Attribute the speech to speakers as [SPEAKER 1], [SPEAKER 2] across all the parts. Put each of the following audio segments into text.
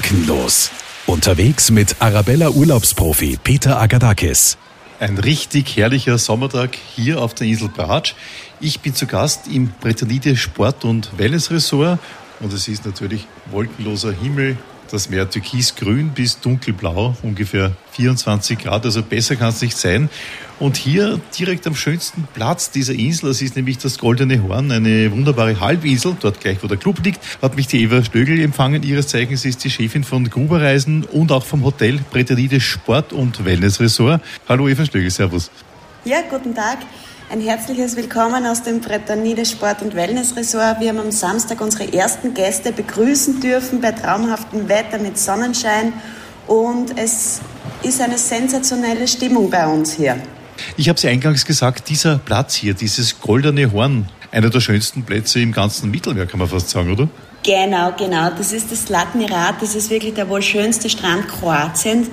[SPEAKER 1] Wolkenlos. Unterwegs mit Arabella Urlaubsprofi Peter Agadakis.
[SPEAKER 2] Ein richtig herrlicher Sommertag hier auf der Insel Bratsch. Ich bin zu Gast im Bretanide Sport- und Wellnessresort und es ist natürlich wolkenloser Himmel, das Meer türkisgrün bis dunkelblau, ungefähr 24 Grad, also besser kann es nicht sein. Und hier direkt am schönsten Platz dieser Insel, das ist nämlich das Goldene Horn, eine wunderbare Halbinsel, dort gleich wo der Club liegt, hat mich die Eva Stögel empfangen. Ihres Zeichens ist die Chefin von Gruberreisen und auch vom Hotel Bretanide Sport- und Wellnessresort. Hallo Eva Stögel, Servus.
[SPEAKER 3] Ja, guten Tag. Ein herzliches Willkommen aus dem Bretanide Sport- und Wellnessresort. Wir haben am Samstag unsere ersten Gäste begrüßen dürfen bei traumhaftem Wetter mit Sonnenschein und es ist eine sensationelle Stimmung bei uns hier.
[SPEAKER 2] Ich habe es eingangs gesagt, dieser Platz hier, dieses goldene Horn, einer der schönsten Plätze im ganzen Mittelmeer, kann man fast sagen, oder?
[SPEAKER 3] Genau, genau. Das ist das Latnirat. Das ist wirklich der wohl schönste Strand Kroatiens.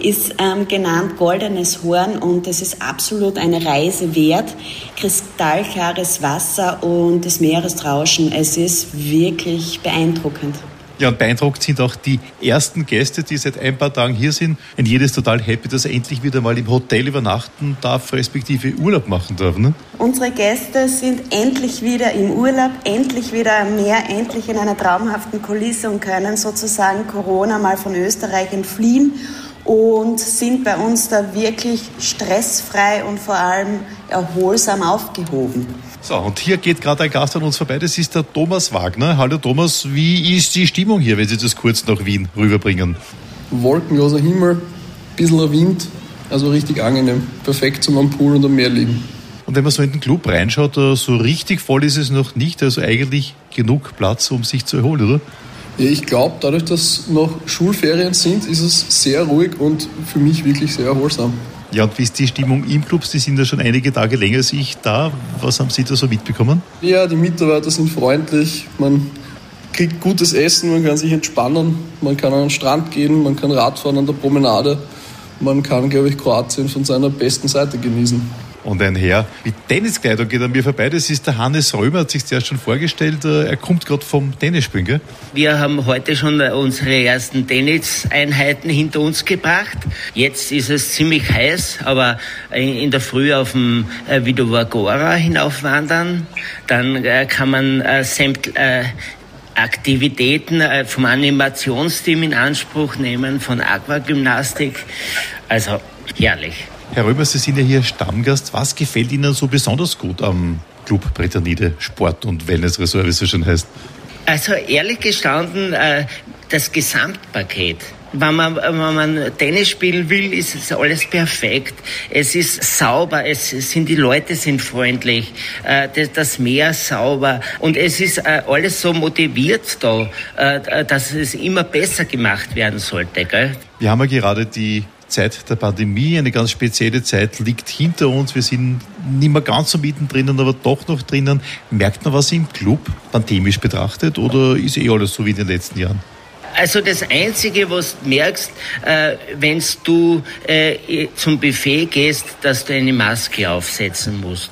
[SPEAKER 3] Ist ähm, genannt Goldenes Horn und das ist absolut eine Reise wert. Kristallklares Wasser und das Meeresrauschen. Es ist wirklich beeindruckend.
[SPEAKER 2] Ja, und beeindruckt sind auch die ersten Gäste, die seit ein paar Tagen hier sind. Und jeder ist total happy, dass er endlich wieder mal im Hotel übernachten darf, respektive Urlaub machen darf. Ne?
[SPEAKER 3] Unsere Gäste sind endlich wieder im Urlaub, endlich wieder am Meer, endlich in einer traumhaften Kulisse und können sozusagen Corona mal von Österreich entfliehen und sind bei uns da wirklich stressfrei und vor allem erholsam aufgehoben.
[SPEAKER 2] So, und hier geht gerade ein Gast an uns vorbei, das ist der Thomas Wagner. Hallo Thomas, wie ist die Stimmung hier, wenn Sie das kurz nach Wien rüberbringen?
[SPEAKER 4] Wolkenloser Himmel, bisschen Wind, also richtig angenehm. Perfekt zum am Pool und am Meer liegen.
[SPEAKER 2] Und wenn man so in den Club reinschaut, so richtig voll ist es noch nicht, also eigentlich genug Platz, um sich zu erholen, oder?
[SPEAKER 4] Ja, ich glaube, dadurch, dass noch Schulferien sind, ist es sehr ruhig und für mich wirklich sehr erholsam.
[SPEAKER 2] Ja, und wie ist die Stimmung im Club? Sie sind ja schon einige Tage länger als ich da. Was haben Sie da so mitbekommen?
[SPEAKER 4] Ja, die Mitarbeiter sind freundlich. Man kriegt gutes Essen, man kann sich entspannen. Man kann an den Strand gehen, man kann Radfahren an der Promenade. Man kann, glaube ich, Kroatien von seiner besten Seite genießen.
[SPEAKER 2] Und ein Herr mit Tenniskleidung geht an mir vorbei. Das ist der Hannes Römer, hat sich zuerst schon vorgestellt. Er kommt gerade vom Tennisspielen, gell?
[SPEAKER 5] Wir haben heute schon unsere ersten Tenniseinheiten hinter uns gebracht. Jetzt ist es ziemlich heiß, aber in der Früh auf dem Vidovagora hinaufwandern. Dann kann man sämt, Aktivitäten vom Animationsteam in Anspruch nehmen, von Aquagymnastik. Also herrlich.
[SPEAKER 2] Herr Römer, Sie sind ja hier Stammgast. Was gefällt Ihnen so besonders gut am Club Bretanide Sport- und Wellnessresort, wie es so schön heißt?
[SPEAKER 5] Also ehrlich gestanden, das Gesamtpaket. Wenn man, wenn man Tennis spielen will, ist es alles perfekt. Es ist sauber, es sind, die Leute sind freundlich, das Meer sauber und es ist alles so motiviert da, dass es immer besser gemacht werden sollte. Gell?
[SPEAKER 2] Wir haben ja gerade die Zeit der Pandemie, eine ganz spezielle Zeit liegt hinter uns. Wir sind nicht mehr ganz so mittendrin, aber doch noch drinnen. Merkt man was im Club, pandemisch betrachtet, oder ist eh alles so wie in den letzten Jahren?
[SPEAKER 5] Also das Einzige, was du merkst, äh, wenn du äh, zum Buffet gehst, dass du eine Maske aufsetzen musst.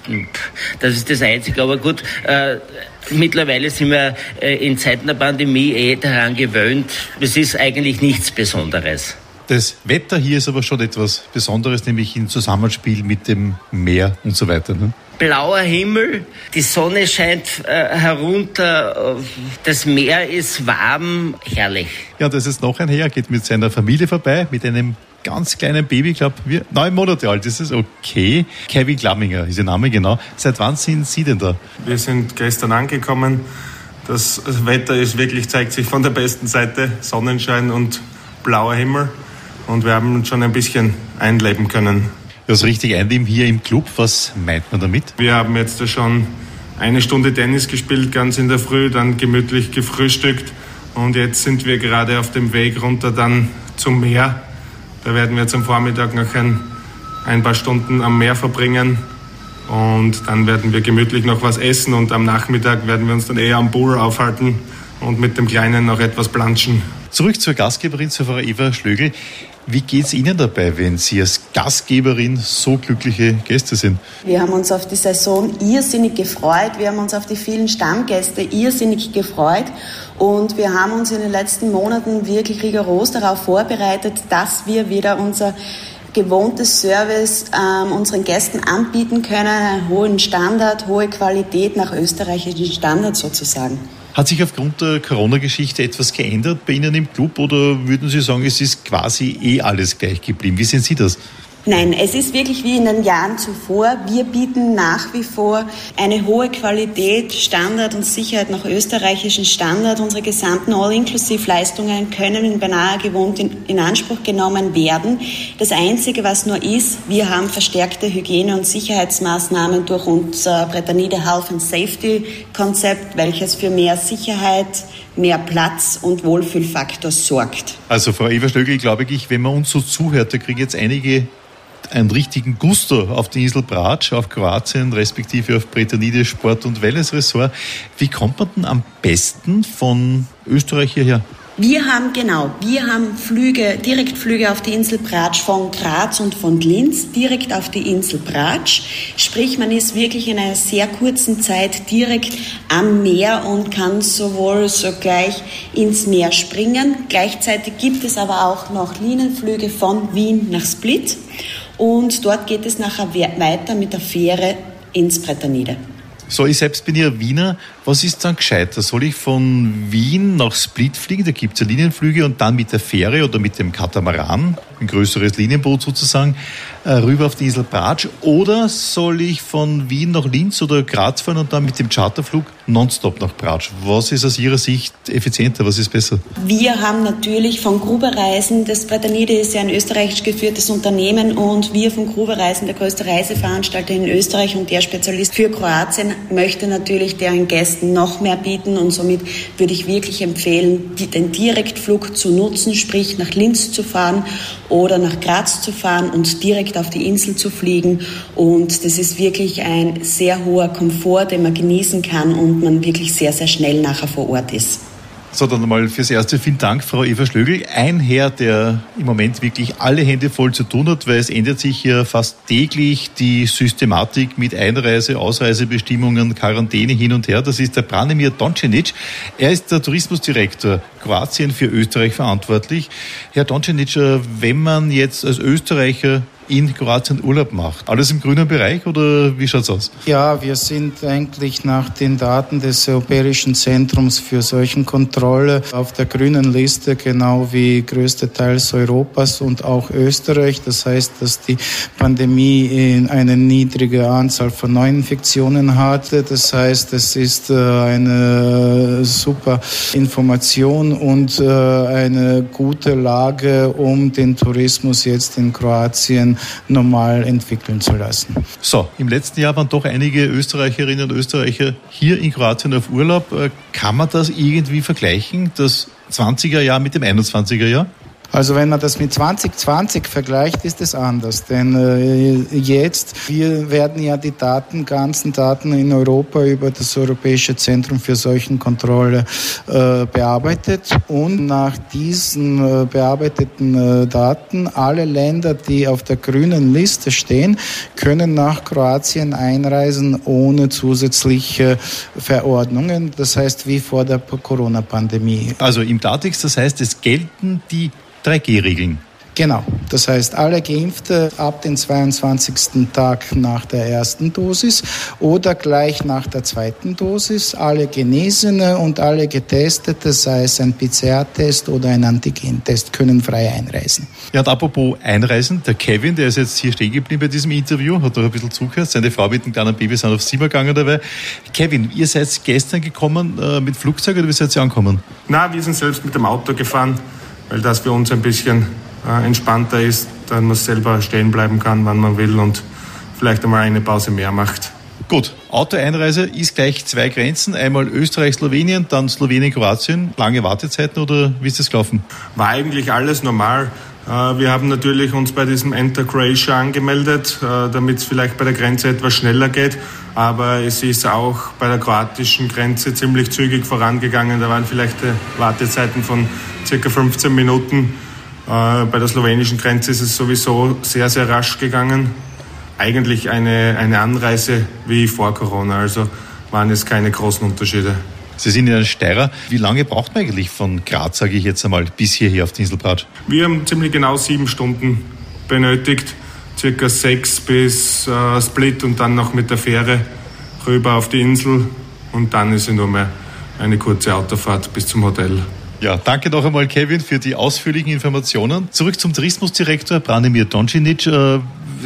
[SPEAKER 5] Das ist das Einzige. Aber gut, äh, mittlerweile sind wir äh, in Zeiten der Pandemie eh daran gewöhnt. Es ist eigentlich nichts Besonderes.
[SPEAKER 2] Das Wetter hier ist aber schon etwas Besonderes, nämlich im Zusammenspiel mit dem Meer und so weiter. Ne?
[SPEAKER 5] Blauer Himmel, die Sonne scheint äh, herunter, das Meer ist warm, herrlich.
[SPEAKER 2] Ja, das ist noch ein Herr, geht mit seiner Familie vorbei, mit einem ganz kleinen Baby, ich glaube, neun Monate alt ist es, okay. Kevin Glamminger ist Ihr Name, genau. Seit wann sind Sie denn da?
[SPEAKER 6] Wir sind gestern angekommen. Das Wetter ist wirklich, zeigt sich von der besten Seite. Sonnenschein und blauer Himmel und wir haben uns schon ein bisschen einleben können.
[SPEAKER 2] Das richtig einleben hier im Club, was meint man damit?
[SPEAKER 6] Wir haben jetzt schon eine Stunde Tennis gespielt, ganz in der Früh, dann gemütlich gefrühstückt und jetzt sind wir gerade auf dem Weg runter dann zum Meer. Da werden wir zum Vormittag noch ein, ein paar Stunden am Meer verbringen und dann werden wir gemütlich noch was essen und am Nachmittag werden wir uns dann eher am Pool aufhalten und mit dem Kleinen noch etwas planschen.
[SPEAKER 2] Zurück zur Gastgeberin, zur Frau Eva Schlögel. Wie geht es Ihnen dabei, wenn Sie als Gastgeberin so glückliche Gäste sind?
[SPEAKER 3] Wir haben uns auf die Saison irrsinnig gefreut. Wir haben uns auf die vielen Stammgäste irrsinnig gefreut. Und wir haben uns in den letzten Monaten wirklich rigoros darauf vorbereitet, dass wir wieder unser gewohntes Service ähm, unseren Gästen anbieten können, einen hohen Standard, hohe Qualität nach österreichischen Standards sozusagen.
[SPEAKER 2] Hat sich aufgrund der Corona-Geschichte etwas geändert bei Ihnen im Club oder würden Sie sagen, es ist quasi eh alles gleich geblieben? Wie sehen Sie das?
[SPEAKER 3] Nein, es ist wirklich wie in den Jahren zuvor. Wir bieten nach wie vor eine hohe Qualität, Standard und Sicherheit nach österreichischen Standard. Unsere gesamten All-Inclusive-Leistungen können in beinahe gewohnt in, in, Anspruch genommen werden. Das Einzige, was nur ist, wir haben verstärkte Hygiene- und Sicherheitsmaßnahmen durch unser Bretanide Health and Safety Konzept, welches für mehr Sicherheit, mehr Platz und Wohlfühlfaktor sorgt.
[SPEAKER 2] Also Frau Eva Stögel, glaube ich, wenn man uns so zuhört, da kriegen jetzt einige einen richtigen Gusto auf die Insel Bratsch, auf Kroatien, respektive auf Bretanide Sport- und Wellnessresort. Wie kommt man denn am besten von Österreich hierher?
[SPEAKER 3] Wir haben genau, wir haben Flüge, Direktflüge auf die Insel Bratsch von Graz und von Linz, direkt auf die Insel Bratsch. Sprich, man ist wirklich in einer sehr kurzen Zeit direkt am Meer und kann sowohl sogleich ins Meer springen. Gleichzeitig gibt es aber auch noch Linienflüge von Wien nach Split und dort geht es nachher weiter mit der Fähre ins Bretternide.
[SPEAKER 2] So, ich selbst bin ja Wiener. Was ist dann gescheiter? Soll ich von Wien nach Split fliegen? Da gibt es ja Linienflüge und dann mit der Fähre oder mit dem Katamaran, ein größeres Linienboot sozusagen, äh, rüber auf die Insel Bratsch. Oder soll ich von Wien nach Linz oder Graz fahren und dann mit dem Charterflug nonstop nach Bratsch? Was ist aus Ihrer Sicht effizienter? Was ist besser?
[SPEAKER 3] Wir haben natürlich von Gruber Reisen, das Bretanide ist ja ein österreichisch geführtes Unternehmen und wir von Gruber Reisen, der größte Reiseveranstalter in Österreich und der Spezialist für Kroatien, möchte natürlich deren Gästen noch mehr bieten und somit würde ich wirklich empfehlen, den Direktflug zu nutzen, sprich nach Linz zu fahren oder nach Graz zu fahren und direkt auf die Insel zu fliegen. Und das ist wirklich ein sehr hoher Komfort, den man genießen kann und man wirklich sehr, sehr schnell nachher vor Ort ist.
[SPEAKER 2] So, dann einmal fürs Erste vielen Dank, Frau Eva Schlögel. Ein Herr, der im Moment wirklich alle Hände voll zu tun hat, weil es ändert sich ja fast täglich die Systematik mit Einreise, Ausreisebestimmungen, Quarantäne hin und her. Das ist der Branimir Doncenic. Er ist der Tourismusdirektor Kroatien für Österreich verantwortlich. Herr Doncenic, wenn man jetzt als Österreicher in Kroatien Urlaub macht. Alles im grünen Bereich oder wie schaut es aus?
[SPEAKER 7] Ja, wir sind eigentlich nach den Daten des Europäischen Zentrums für Seuchenkontrolle auf der grünen Liste, genau wie größte Teils Europas und auch Österreich. Das heißt, dass die Pandemie eine niedrige Anzahl von Neuinfektionen hatte. Das heißt, es ist äh, eine super Information und äh, eine gute Lage, um den Tourismus jetzt in Kroatien normal entwickeln zu lassen.
[SPEAKER 2] So, im letzten Jahr waren doch einige Österreicherinnen und Österreicher hier in Kroatien auf Urlaub. Äh, kann man das irgendwie vergleichen, das 20er Jahr mit dem 21er Jahr?
[SPEAKER 7] Also wenn man das mit 2020 vergleicht, ist es anders. Denn äh, jetzt, wir werden ja die Daten, ganzen Daten in Europa über das Europäische Zentrum für Seuchenkontrolle äh, bearbeitet. Und nach diesen äh, bearbeiteten äh, Daten, alle Länder, die auf der grünen Liste stehen, können nach Kroatien einreisen ohne zusätzliche Verordnungen. Das heißt, wie vor der Corona-Pandemie.
[SPEAKER 2] Also im Datex, das heißt, es gelten die 3G-Regeln.
[SPEAKER 7] Genau, das heißt, alle Geimpfte ab dem 22. Tag nach der ersten Dosis oder gleich nach der zweiten Dosis, alle Genesene und alle Getestete, sei es ein PCR-Test oder ein Antigen-Test, können frei einreisen.
[SPEAKER 2] Ja, und apropos Einreisen, der Kevin, der ist jetzt hier stehen geblieben bei diesem Interview, hat doch ein bisschen zugehört, seine Frau mit dem kleinen Baby sind auf Sieber gegangen dabei. Kevin, ihr seid gestern gekommen äh, mit Flugzeug oder wie seid ihr angekommen?
[SPEAKER 6] Na, wir sind selbst mit dem Auto gefahren weil das für uns ein bisschen äh, entspannter ist, dann man selber stehen bleiben kann, wann man will und vielleicht einmal eine Pause mehr macht.
[SPEAKER 2] Gut, Autoeinreise ist gleich zwei Grenzen, einmal Österreich, Slowenien, dann Slowenien, Kroatien. Lange Wartezeiten oder wie ist das gelaufen?
[SPEAKER 6] War eigentlich alles normal. Äh, wir haben natürlich uns bei diesem Enter Croatia angemeldet, äh, damit es vielleicht bei der Grenze etwas schneller geht. Aber es ist auch bei der kroatischen Grenze ziemlich zügig vorangegangen. Da waren vielleicht Wartezeiten von circa 15 Minuten. Äh, bei der slowenischen Grenze ist es sowieso sehr, sehr rasch gegangen. Eigentlich eine, eine Anreise wie vor Corona, also waren es keine großen Unterschiede.
[SPEAKER 2] Sie sind ja ein Steirer. Wie lange braucht man eigentlich von Graz, sage ich jetzt einmal, bis hierher auf die Inselbratsch?
[SPEAKER 6] Wir haben ziemlich genau sieben Stunden benötigt. Circa sechs bis äh, Split und dann noch mit der Fähre rüber auf die Insel. Und dann ist es nur mehr eine kurze Autofahrt bis zum Hotel.
[SPEAKER 2] Ja, danke noch einmal, Kevin, für die ausführlichen Informationen. Zurück zum Tourismusdirektor Branimir Doncinic.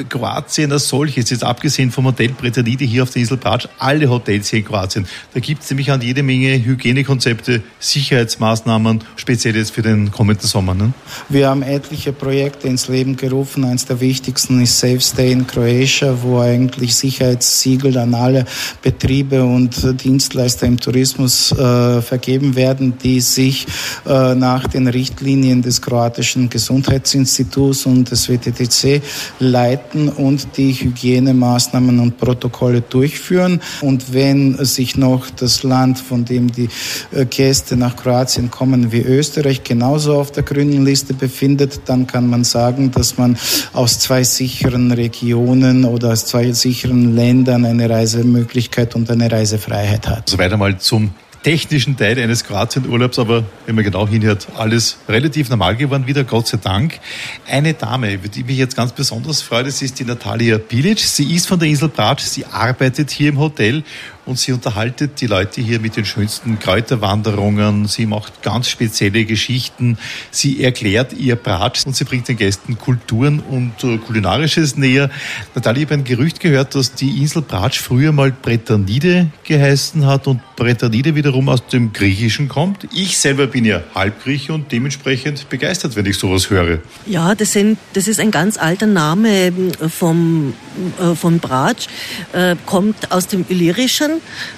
[SPEAKER 2] Kroatien als solches, jetzt abgesehen vom Hotel Bretanide hier auf der Insel Bratsch, alle Hotels hier in Kroatien, da gibt es nämlich an jede Menge Hygienekonzepte, Sicherheitsmaßnahmen, speziell jetzt für den kommenden Sommer. Ne?
[SPEAKER 7] Wir haben etliche Projekte ins Leben gerufen. Eines der wichtigsten ist Safe Stay in Croatia, wo eigentlich Sicherheitssiegel an alle Betriebe und Dienstleister im Tourismus äh, vergeben werden, die sich äh, nach den Richtlinien des kroatischen Gesundheitsinstituts und des WTTC leiten halten und die Hygienemaßnahmen und Protokolle durchführen. Und wenn sich noch das Land, von dem die äh, Gäste nach Kroatien kommen, wie Österreich, genauso auf der grünen Liste befindet, dann kann man sagen, dass man aus zwei sicheren Regionen oder aus zwei sicheren Ländern eine Reisemöglichkeit und eine Reisefreiheit hat.
[SPEAKER 2] Soweit einmal zum technischen Teil eines Kroatienurlaubs, aber wenn man genau hinhört, alles relativ normal geworden wieder, Gott sei Dank. Eine Dame, über die mich jetzt ganz besonders freue, das ist die Natalia Bilic. Sie ist von der Insel Bratsch, sie arbeitet hier im Hotel und sie unterhaltet die Leute hier mit den schönsten Kräuterwanderungen. Sie macht ganz spezielle Geschichten. Sie erklärt ihr Bratsch und sie bringt den Gästen Kulturen und äh, Kulinarisches näher. Natalia, ich habe ein Gerücht gehört, dass die Insel Bratsch früher mal Bretanide geheißen hat und Bretanide wiederum aus dem Griechischen kommt. Ich selber bin ja Halbgrieche und dementsprechend begeistert, wenn ich sowas höre.
[SPEAKER 8] Ja, das, sind, das ist ein ganz alter Name ähm, vom, äh, von Bratsch, äh, kommt aus dem Illyrischen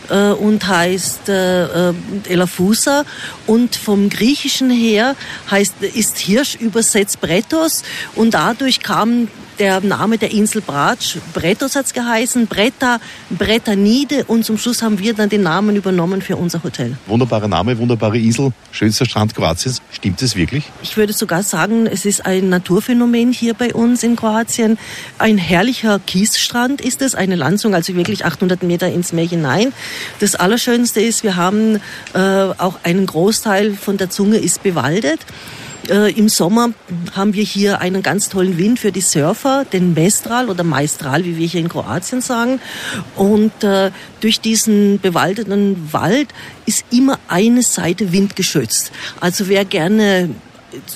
[SPEAKER 8] äh, und heißt äh, äh, Elafusa. Und vom Griechischen her heißt, ist Hirsch übersetzt Bretos und dadurch kam der Name der Insel Bratsch. Bretos hat's geheißen, Bretta, Brettanide und zum Schluss haben wir dann den Namen übernommen für unser Hotel.
[SPEAKER 2] Wunderbarer Name, wunderbare Insel, schönster Strand Kroatiens. Stimmt es wirklich?
[SPEAKER 8] Ich würde sogar sagen, es ist ein Naturphänomen hier bei uns in Kroatien. Ein herrlicher Kiesstrand ist es, eine Landzung, also wirklich 800 Meter ins Meer hinein. Das Allerschönste ist, wir haben äh, auch einen Großteil von der Zunge ist bewaldet. Äh, Im Sommer haben wir hier einen ganz tollen Wind für die Surfer, den Mestral oder Maestral, wie wir hier in Kroatien sagen. Und äh, durch diesen bewaldeten Wald ist immer eine Seite windgeschützt. Also wer gerne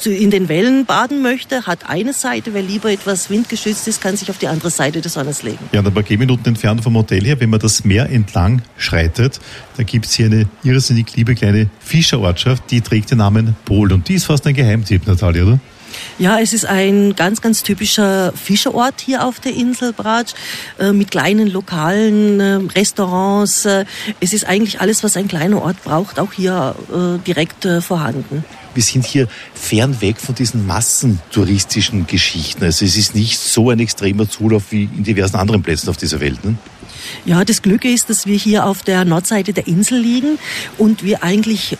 [SPEAKER 8] in den Wellen baden möchte, hat eine Seite. Wer lieber etwas windgeschützt ist, kann sich auf die andere Seite des Sonnens legen.
[SPEAKER 2] Ja, ein paar Gehminuten entfernt vom Hotel her, wenn man das Meer entlang schreitet, da gibt es hier eine irrsinnig liebe kleine Fischerortschaft, die trägt den Namen Pol. Und die ist fast ein Geheimtipp, Natalia, oder?
[SPEAKER 8] Ja, es ist ein ganz, ganz typischer Fischerort hier auf der Insel Bratsch äh, mit kleinen lokalen äh, Restaurants. Äh, es ist eigentlich alles, was ein kleiner Ort braucht, auch hier äh, direkt äh, vorhanden
[SPEAKER 2] wir sind hier fernweg von diesen massentouristischen Geschichten. Also es ist nicht so ein extremer Zulauf wie in diversen anderen Plätzen auf dieser Welt. Ne?
[SPEAKER 8] Ja, das Glück ist, dass wir hier auf der Nordseite der Insel liegen und wir eigentlich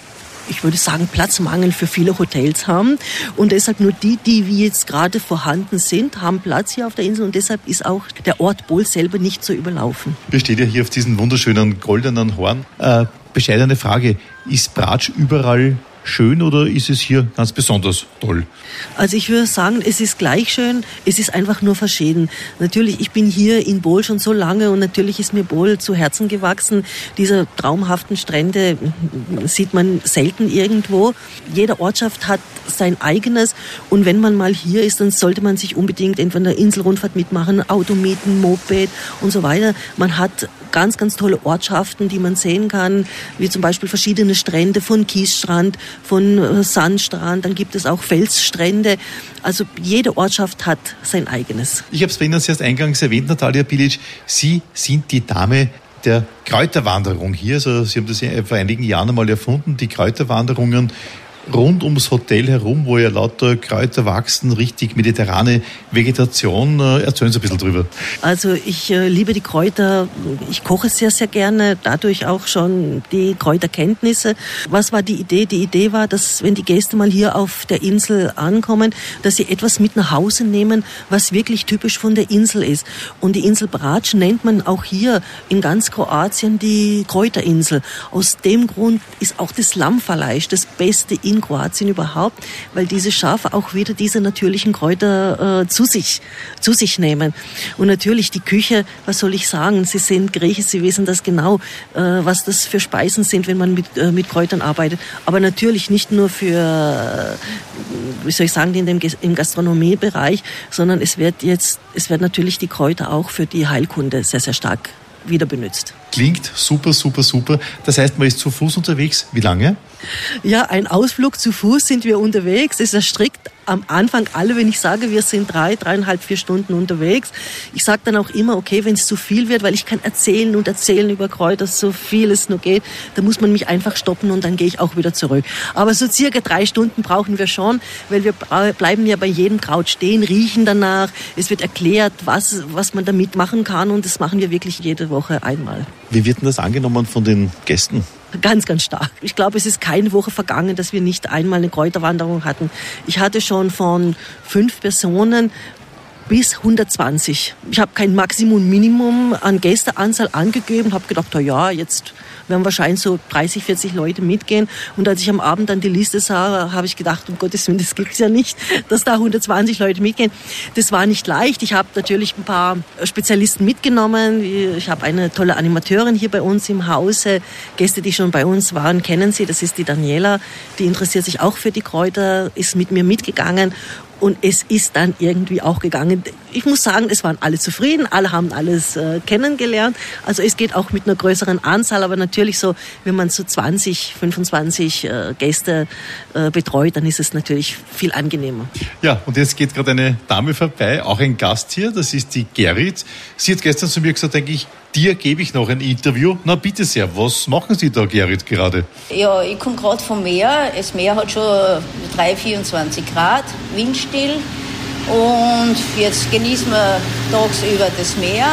[SPEAKER 8] ich würde sagen, Platzmangel für viele Hotels haben. Und deshalb nur die, die wie jetzt gerade vorhanden sind, haben Platz hier auf der Insel. Und deshalb ist auch der Ort Bol selber nicht so überlaufen.
[SPEAKER 2] Wir stehen ja hier auf diesem wunderschönen goldenen Horn. Äh, bescheidene Frage. Ist Bratsch überall schön oder ist es hier ganz besonders toll?
[SPEAKER 8] Also ich würde sagen, es ist gleich schön, es ist einfach nur verschieden. Natürlich, ich bin hier in Bol schon so lange und natürlich ist mir Bol zu Herzen gewachsen. Diese traumhaften Strände sieht man selten irgendwo. Jede Ortschaft hat sein eigenes und wenn man mal hier ist, dann sollte man sich unbedingt entweder eine Inselrundfahrt mitmachen, Auto mieten, Moped und so weiter. Man hat ganz, ganz tolle Ortschaften, die man sehen kann, wie zum Beispiel verschiedene Strände von Kiesstrand, von äh, Sandstrand, dann gibt es auch Felsstrände. Also jede Ortschaft hat sein eigenes.
[SPEAKER 2] Ich habe es Ihnen erst eingangs erwähnt, Natalia Bilic, Sie sind die Dame der Kräuterwanderung hier. Also Sie haben das vor einigen Jahren einmal erfunden, die Kräuterwanderungen rund ums Hotel herum, wo ja lauter Kräuter wachsen, richtig mediterrane Vegetation. Äh, erzählen Sie ein bisschen drüber.
[SPEAKER 8] Also ich äh, liebe die Kräuter. Ich koche sehr, sehr gerne. Dadurch auch schon die Kräuterkenntnisse. Was war die Idee? Die Idee war, dass wenn die Gäste mal hier auf der Insel ankommen, dass sie etwas mit nach Hause nehmen, was wirklich typisch von der Insel ist. Und die Insel Brač nennt man auch hier in ganz Kroatien die Kräuterinsel. Aus dem Grund ist auch das Lammfleisch das Beste in Kroatien überhaupt, weil diese Schafe auch wieder diese natürlichen Kräuter äh, zu sich zu sich nehmen. Und natürlich die Küche, was soll ich sagen? Sie sind Grieche, Sie wissen das genau, äh, was das für Speisen sind, wenn man mit äh, mit Kräutern arbeitet. Aber natürlich nicht nur für, äh, wie soll ich sagen, in dem im Gastronomiebereich, sondern es wird jetzt, es wird natürlich die Kräuter auch für die Heilkunde sehr sehr stark wieder benutzt.
[SPEAKER 2] Klingt super, super, super. Das heißt, man ist zu Fuß unterwegs. Wie lange?
[SPEAKER 8] Ja, ein Ausflug zu Fuß sind wir unterwegs. Es erstrickt am Anfang alle, wenn ich sage, wir sind drei, dreieinhalb, vier Stunden unterwegs. Ich sage dann auch immer, okay, wenn es zu viel wird, weil ich kann erzählen und erzählen über Kräuter, so viel es nur geht, da muss man mich einfach stoppen und dann gehe ich auch wieder zurück. Aber so circa drei Stunden brauchen wir schon, weil wir bleiben ja bei jedem Kraut stehen, riechen danach. Es wird erklärt, was, was man damit machen kann und das machen wir wirklich jede Woche einmal.
[SPEAKER 2] Wie wird denn das angenommen von den Gästen?
[SPEAKER 8] Ganz, ganz stark. Ich glaube, es ist keine Woche vergangen, dass wir nicht einmal eine Kräuterwanderung hatten. Ich hatte schon von fünf Personen bis 120. Ich habe kein Maximum, Minimum an Gästeanzahl angegeben, habe gedacht, na ja, jetzt werden wahrscheinlich so 30, 40 Leute mitgehen. Und als ich am Abend dann die Liste sah, habe ich gedacht, um Gottes Willen, das gibt's ja nicht, dass da 120 Leute mitgehen. Das war nicht leicht. Ich habe natürlich ein paar Spezialisten mitgenommen. Ich habe eine tolle Animateurin hier bei uns im Hause. Gäste, die schon bei uns waren, kennen sie. Das ist die Daniela. Die interessiert sich auch für die Kräuter, ist mit mir mitgegangen und es ist dann irgendwie auch gegangen. Ich muss sagen, es waren alle zufrieden, alle haben alles äh, kennengelernt. Also es geht auch mit einer größeren Anzahl, aber natürlich so, wenn man so 20, 25 äh, Gäste äh, betreut, dann ist es natürlich viel angenehmer.
[SPEAKER 2] Ja, und jetzt geht gerade eine Dame vorbei, auch ein Gast hier, das ist die Gerrit. Sie hat gestern zu mir gesagt, denke ich, dir gebe ich noch ein Interview. Na bitte sehr, was machen Sie da, Gerrit, gerade?
[SPEAKER 9] Ja, ich komme gerade vom Meer. Das Meer hat schon 3, 24 Grad, windstill. Und jetzt genießen wir tagsüber das Meer.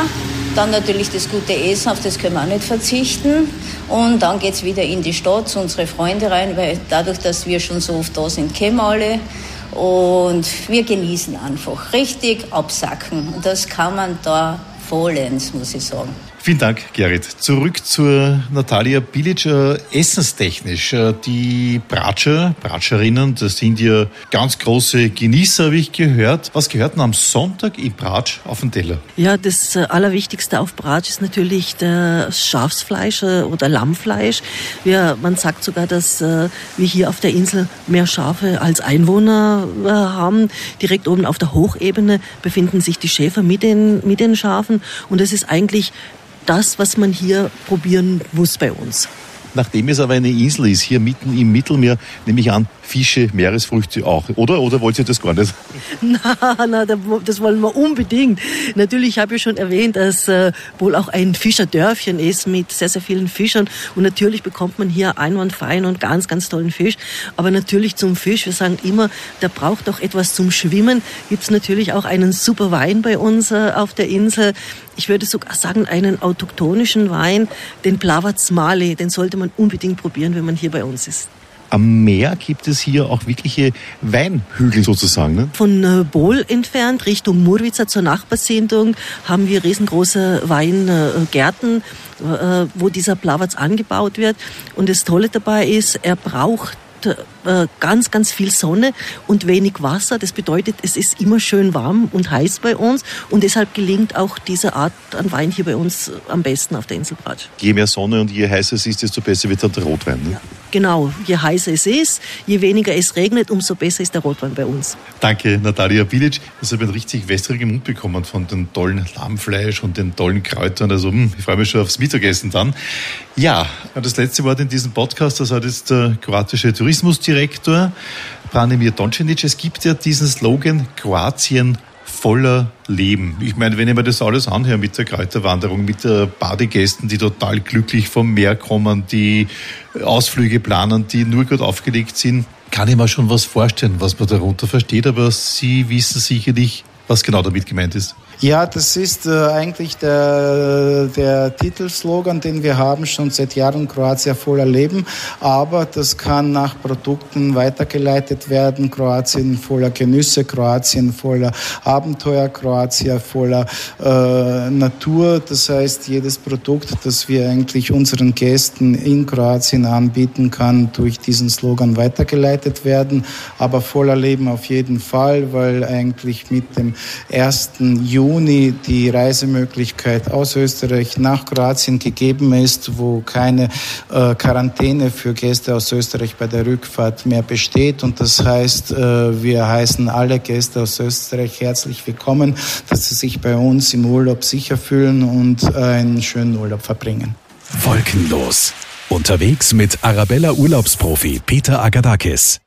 [SPEAKER 9] Dann natürlich das gute Essen, auf das können wir auch nicht verzichten. Und dann geht es wieder in die Stadt zu unseren Freunden rein, weil dadurch, dass wir schon so oft da sind, kennen alle. Und wir genießen einfach richtig absacken. Und das kann man da vollends, muss ich sagen.
[SPEAKER 2] Vielen Dank, Gerrit. Zurück zur Natalia Bilic. Äh, essenstechnisch, äh, die Bratscher, Bratscherinnen, das sind ja ganz große Genießer, habe ich gehört. Was gehört denn am Sonntag in Bratsch auf den Teller?
[SPEAKER 8] Ja, das äh, Allerwichtigste auf Bratsch ist natürlich das Schafsfleisch oder Lammfleisch. Wir, man sagt sogar, dass wir hier auf der Insel mehr Schafe als Einwohner haben. Direkt oben auf der Hochebene befinden sich die Schäfer mit den, mit den Schafen. Und es ist eigentlich das, was man hier probieren muss bei uns.
[SPEAKER 2] Nachdem es aber eine Insel ist, hier mitten im Mittelmeer, nehme ich an, Fische, Meeresfrüchte auch, oder? Oder wollt ihr das gar nicht?
[SPEAKER 8] Na, na, das wollen wir unbedingt. Natürlich habe ich schon erwähnt, dass äh, wohl auch ein Fischerdörfchen ist mit sehr, sehr vielen Fischern. Und natürlich bekommt man hier einwandfreien und ganz, ganz tollen Fisch. Aber natürlich zum Fisch, wir sagen immer, der braucht auch etwas zum Schwimmen. Gibt es natürlich auch einen super Wein bei uns äh, auf der Insel. Ich würde sogar sagen, einen autochtonischen Wein, den Plavac Mali, den sollte man unbedingt probieren, wenn man hier bei uns ist.
[SPEAKER 2] Am Meer gibt es hier auch wirkliche Weinhügel sozusagen. Ne?
[SPEAKER 8] Von äh, Bol entfernt Richtung Murwica zur Nachbarsiedlung haben wir riesengroße Weingärten, äh, wo dieser Plavac angebaut wird. Und das Tolle dabei ist, er braucht äh, ganz, ganz viel Sonne und wenig Wasser. Das bedeutet, es ist immer schön warm und heiß bei uns und deshalb gelingt auch diese Art an Wein hier bei uns am besten auf der Insel Bratsch.
[SPEAKER 2] Je mehr Sonne und je heißer es ist, desto besser wird dann der Rotwein. Ne?
[SPEAKER 8] Ja, genau, je heißer es ist, je weniger es regnet, umso besser ist der Rotwein bei uns.
[SPEAKER 2] Danke, Natalia Bilic. Habe ich einen richtig wässrigen Mund bekommen von dem tollen Lammfleisch und den tollen Kräutern. Also, hm, ich freue mich schon aufs Mittagessen dann. Ja, das letzte Wort in diesem Podcast, das hat jetzt der kroatische Tourismusdirektor Branimir Doncinic. Es gibt ja diesen Slogan Kroatien voller Leben. Ich meine, wenn ich mir das alles anhöre mit der Kräuterwanderung, mit der Badegästen, die total glücklich vom Meer kommen, die Ausflüge planen, die nur gut aufgelegt sind, kann ich mir schon was vorstellen, was man darunter versteht, aber Sie wissen sicherlich, was genau damit gemeint ist.
[SPEAKER 7] Ja, das ist äh, eigentlich der, der Titelslogan, den wir haben schon seit Jahren Kroatien voller Leben. Aber das kann nach Produkten weitergeleitet werden. Kroatien voller Genüsse, Kroatien voller Abenteuer, Kroatien voller äh, Natur. Das heißt, jedes Produkt, das wir eigentlich unseren Gästen in Kroatien anbieten, kann durch diesen Slogan weitergeleitet werden. Aber voller Leben auf jeden Fall, weil eigentlich mit dem 1. Juni Juni die Reisemöglichkeit aus Österreich nach Kroatien gegeben ist, wo keine äh, Quarantäne für Gäste aus Österreich bei der Rückfahrt mehr besteht. Und das heißt, äh, wir heißen alle Gäste aus Österreich herzlich willkommen, dass sie sich bei uns im Urlaub sicher fühlen und einen schönen Urlaub verbringen.
[SPEAKER 1] Wolkenlos. Unterwegs mit Arabella Urlaubsprofi Peter Agadakis.